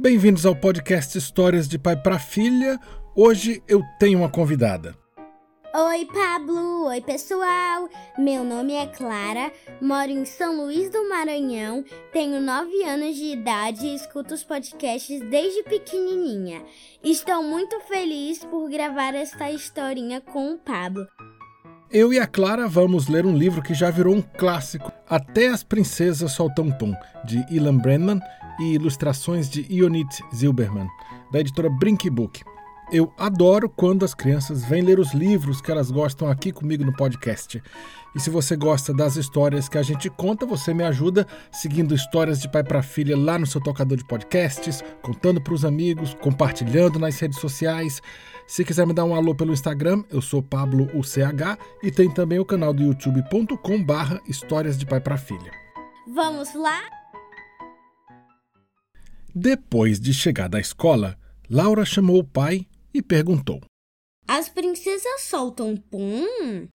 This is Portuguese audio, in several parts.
Bem-vindos ao podcast Histórias de Pai para Filha. Hoje eu tenho uma convidada. Oi, Pablo! Oi, pessoal! Meu nome é Clara, moro em São Luís do Maranhão, tenho 9 anos de idade e escuto os podcasts desde pequenininha. Estou muito feliz por gravar esta historinha com o Pablo. Eu e a Clara vamos ler um livro que já virou um clássico, Até as Princesas Soltam Pum, de Ilan Brandman e ilustrações de Ionit Zilberman, da editora Brink Book. Eu adoro quando as crianças vêm ler os livros que elas gostam aqui comigo no podcast. E se você gosta das histórias que a gente conta, você me ajuda seguindo histórias de pai para filha lá no seu tocador de podcasts, contando para os amigos, compartilhando nas redes sociais. Se quiser me dar um alô pelo Instagram, eu sou Pablo UCH e tem também o canal do youtube.com barra Histórias de Pai para Filha. Vamos lá? Depois de chegar da escola, Laura chamou o pai e perguntou: As princesas soltam pum?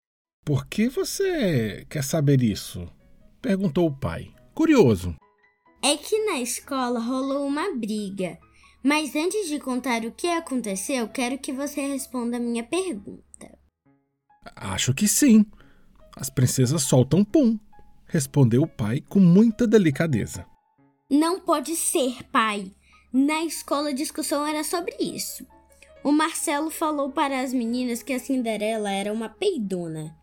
Por que você quer saber isso? perguntou o pai, curioso. É que na escola rolou uma briga mas antes de contar o que aconteceu, quero que você responda a minha pergunta. Acho que sim. As princesas soltam pum, respondeu o pai com muita delicadeza. Não pode ser, pai. Na escola a discussão era sobre isso. O Marcelo falou para as meninas que a Cinderela era uma peidona.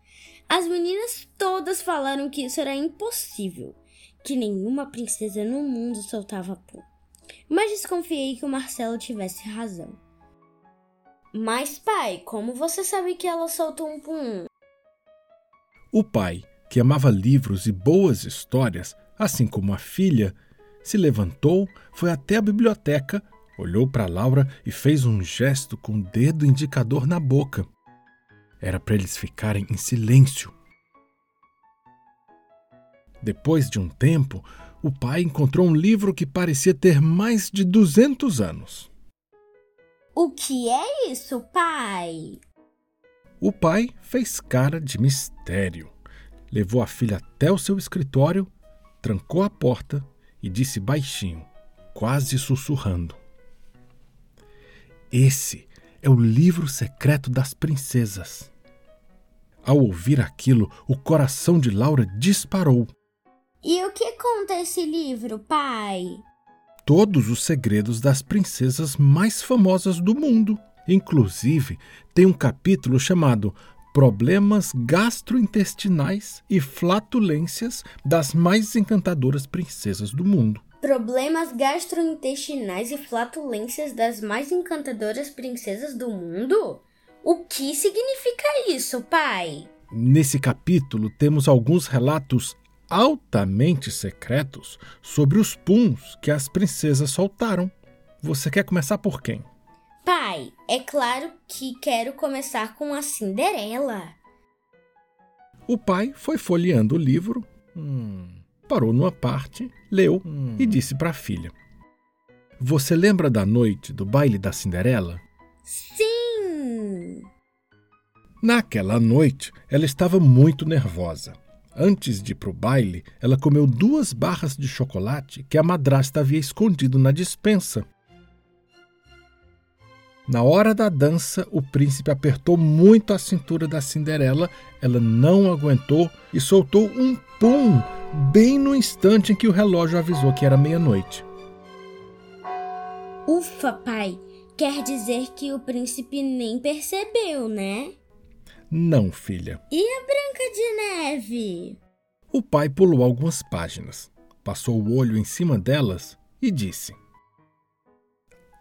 As meninas todas falaram que isso era impossível, que nenhuma princesa no mundo soltava pum mas desconfiei que o Marcelo tivesse razão. Mas, pai, como você sabe que ela soltou um pum? O pai, que amava livros e boas histórias, assim como a filha, se levantou, foi até a biblioteca, olhou para Laura e fez um gesto com o dedo indicador na boca. Era para eles ficarem em silêncio. Depois de um tempo, o pai encontrou um livro que parecia ter mais de 200 anos. O que é isso, pai? O pai fez cara de mistério. Levou a filha até o seu escritório, trancou a porta e disse baixinho, quase sussurrando: Esse é o livro secreto das princesas. Ao ouvir aquilo, o coração de Laura disparou. E o que conta esse livro, pai? Todos os segredos das princesas mais famosas do mundo. Inclusive, tem um capítulo chamado Problemas gastrointestinais e flatulências das mais encantadoras princesas do mundo. Problemas gastrointestinais e flatulências das mais encantadoras princesas do mundo? O que significa isso, pai? Nesse capítulo temos alguns relatos altamente secretos sobre os puns que as princesas soltaram. Você quer começar por quem? Pai, é claro que quero começar com a Cinderela. O pai foi folheando o livro, hum, parou numa parte, leu hum. e disse para a filha: Você lembra da noite do baile da Cinderela? Sim! Naquela noite, ela estava muito nervosa. Antes de ir para o baile, ela comeu duas barras de chocolate que a madrasta havia escondido na dispensa. Na hora da dança, o príncipe apertou muito a cintura da Cinderela, ela não aguentou e soltou um pum bem no instante em que o relógio avisou que era meia-noite. Ufa, pai! Quer dizer que o príncipe nem percebeu, né? Não, filha. E a Branca de Neve? O pai pulou algumas páginas, passou o olho em cima delas e disse: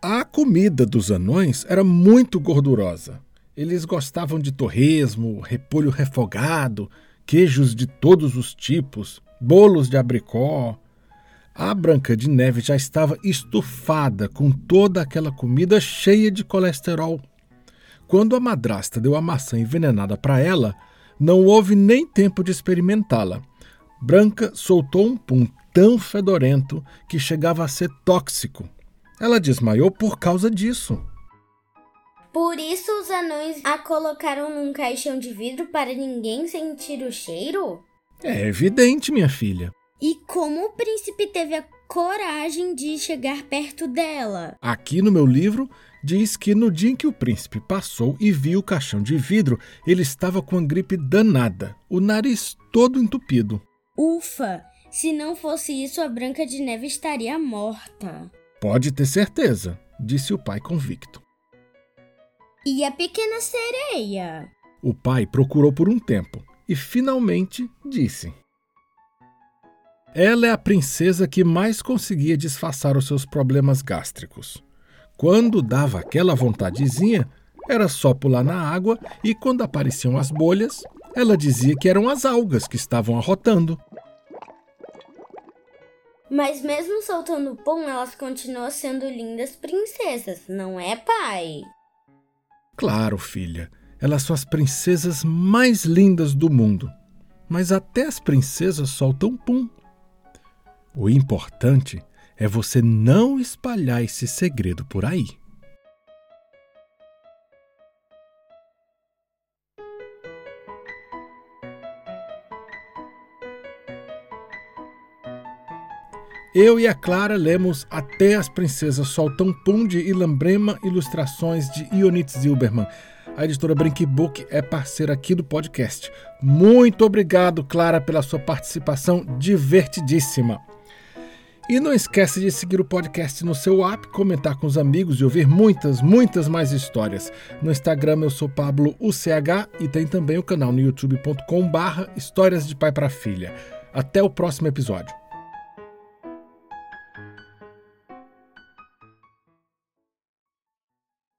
A comida dos anões era muito gordurosa. Eles gostavam de torresmo, repolho refogado, queijos de todos os tipos, bolos de abricó. A Branca de Neve já estava estufada com toda aquela comida cheia de colesterol quando a madrasta deu a maçã envenenada para ela, não houve nem tempo de experimentá-la. Branca soltou um pum tão fedorento que chegava a ser tóxico. Ela desmaiou por causa disso. Por isso os anões a colocaram num caixão de vidro para ninguém sentir o cheiro? É evidente, minha filha. E como o príncipe teve a coragem de chegar perto dela. Aqui no meu livro diz que no dia em que o príncipe passou e viu o caixão de vidro, ele estava com a gripe danada, o nariz todo entupido. Ufa! Se não fosse isso, a Branca de Neve estaria morta. Pode ter certeza, disse o pai convicto. E a pequena sereia? O pai procurou por um tempo e finalmente disse: Ela é a princesa que mais conseguia disfarçar os seus problemas gástricos. Quando dava aquela vontadezinha, era só pular na água e quando apareciam as bolhas, ela dizia que eram as algas que estavam arrotando. Mas mesmo soltando pum, elas continuam sendo lindas princesas, não é, pai? Claro, filha. Elas são as princesas mais lindas do mundo. Mas até as princesas soltam pum. O importante é você não espalhar esse segredo por aí. Eu e a Clara lemos Até as Princesas Soltam Pum de Ilambrema, ilustrações de Ionit Zilberman. A editora Brinkbook é parceira aqui do podcast. Muito obrigado, Clara, pela sua participação divertidíssima. E não esquece de seguir o podcast no seu app, comentar com os amigos e ouvir muitas, muitas mais histórias. No Instagram eu sou Pablo UCH e tem também o canal no youtube.com barra Histórias de Pai para Filha. Até o próximo episódio.